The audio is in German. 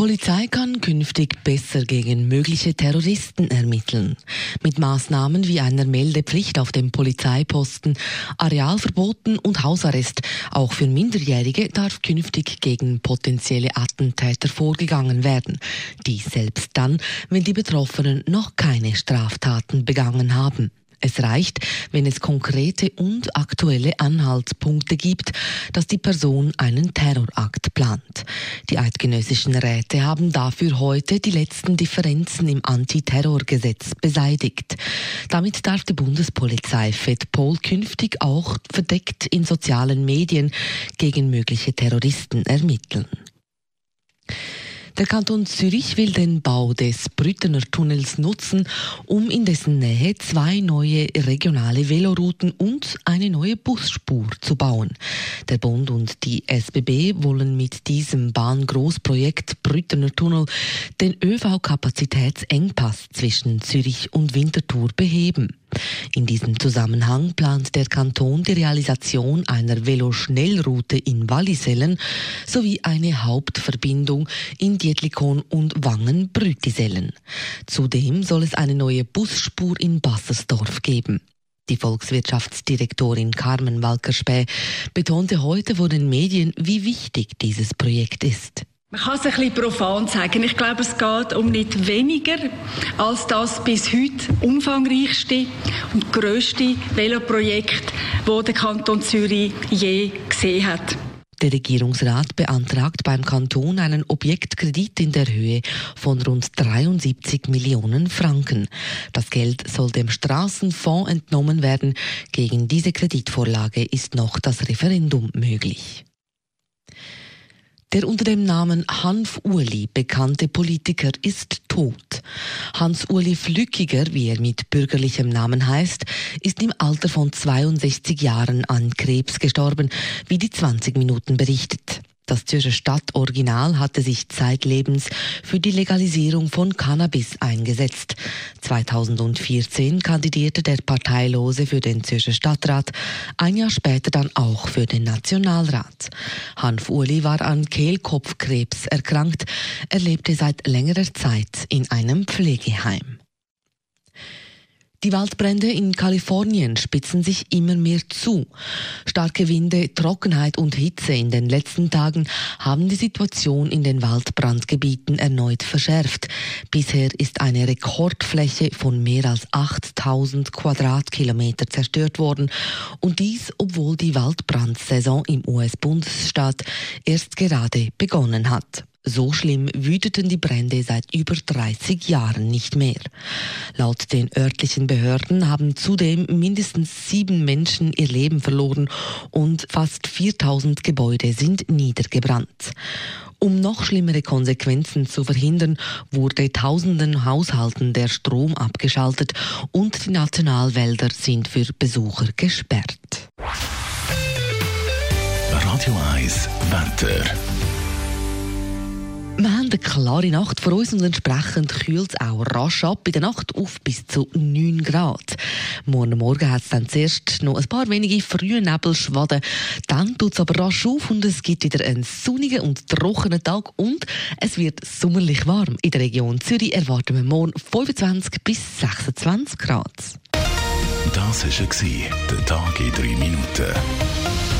Polizei kann künftig besser gegen mögliche Terroristen ermitteln. Mit Maßnahmen wie einer Meldepflicht auf dem Polizeiposten, Arealverboten und Hausarrest auch für Minderjährige darf künftig gegen potenzielle Attentäter vorgegangen werden. Dies selbst dann, wenn die Betroffenen noch keine Straftaten begangen haben. Es reicht, wenn es konkrete und aktuelle Anhaltspunkte gibt, dass die Person einen Terrorakt plant. Die eidgenössischen Räte haben dafür heute die letzten Differenzen im Antiterrorgesetz beseitigt. Damit darf die Bundespolizei FEDPOL künftig auch verdeckt in sozialen Medien gegen mögliche Terroristen ermitteln. Der Kanton Zürich will den Bau des Brüttener Tunnels nutzen, um in dessen Nähe zwei neue regionale Velorouten und eine neue Busspur zu bauen. Der Bund und die SBB wollen mit diesem Bahngroßprojekt Brüttener Tunnel den ÖV-Kapazitätsengpass zwischen Zürich und Winterthur beheben. In diesem Zusammenhang plant der Kanton die Realisation einer Veloschnellroute in Wallisellen sowie eine Hauptverbindung in Dietlikon und Wangen-Brütisellen. Zudem soll es eine neue Busspur in Bassersdorf geben. Die Volkswirtschaftsdirektorin Carmen Walkerspäh betonte heute vor den Medien, wie wichtig dieses Projekt ist. Man kann es ein bisschen profan sagen. Ich glaube, es geht um nicht weniger als das bis heute umfangreichste und grösste Veloprojekt, das der Kanton Zürich je gesehen hat. Der Regierungsrat beantragt beim Kanton einen Objektkredit in der Höhe von rund 73 Millionen Franken. Das Geld soll dem Straßenfonds entnommen werden. Gegen diese Kreditvorlage ist noch das Referendum möglich. Der unter dem Namen Hanf Uli bekannte Politiker ist tot. Hans-Uli Flückiger, wie er mit bürgerlichem Namen heißt, ist im Alter von 62 Jahren an Krebs gestorben, wie die 20 Minuten berichtet. Das Zürcher Stadtoriginal hatte sich zeitlebens für die Legalisierung von Cannabis eingesetzt. 2014 kandidierte der Parteilose für den Zürcher Stadtrat, ein Jahr später dann auch für den Nationalrat. Hanf Uli war an Kehlkopfkrebs erkrankt. Er lebte seit längerer Zeit in einem Pflegeheim. Die Waldbrände in Kalifornien spitzen sich immer mehr zu. Starke Winde, Trockenheit und Hitze in den letzten Tagen haben die Situation in den Waldbrandgebieten erneut verschärft. Bisher ist eine Rekordfläche von mehr als 8000 Quadratkilometer zerstört worden. Und dies, obwohl die Waldbrandsaison im US-Bundesstaat erst gerade begonnen hat. So schlimm wüteten die Brände seit über 30 Jahren nicht mehr. Laut den örtlichen Behörden haben zudem mindestens sieben Menschen ihr Leben verloren und fast 4000 Gebäude sind niedergebrannt. Um noch schlimmere Konsequenzen zu verhindern, wurde tausenden Haushalten der Strom abgeschaltet und die Nationalwälder sind für Besucher gesperrt. Radio 1 Wetter. Wir haben eine klare Nacht vor uns und entsprechend kühlt es auch rasch ab. In der Nacht auf bis zu 9 Grad. Morgen Morgen hat es dann zuerst noch ein paar wenige frühe Nebelschwaden. Dann tut es aber rasch auf und es gibt wieder einen sonnigen und trockenen Tag und es wird sommerlich warm. In der Region Zürich erwarten wir morgen 25 bis 26 Grad. Das war der Tag in 3 Minuten.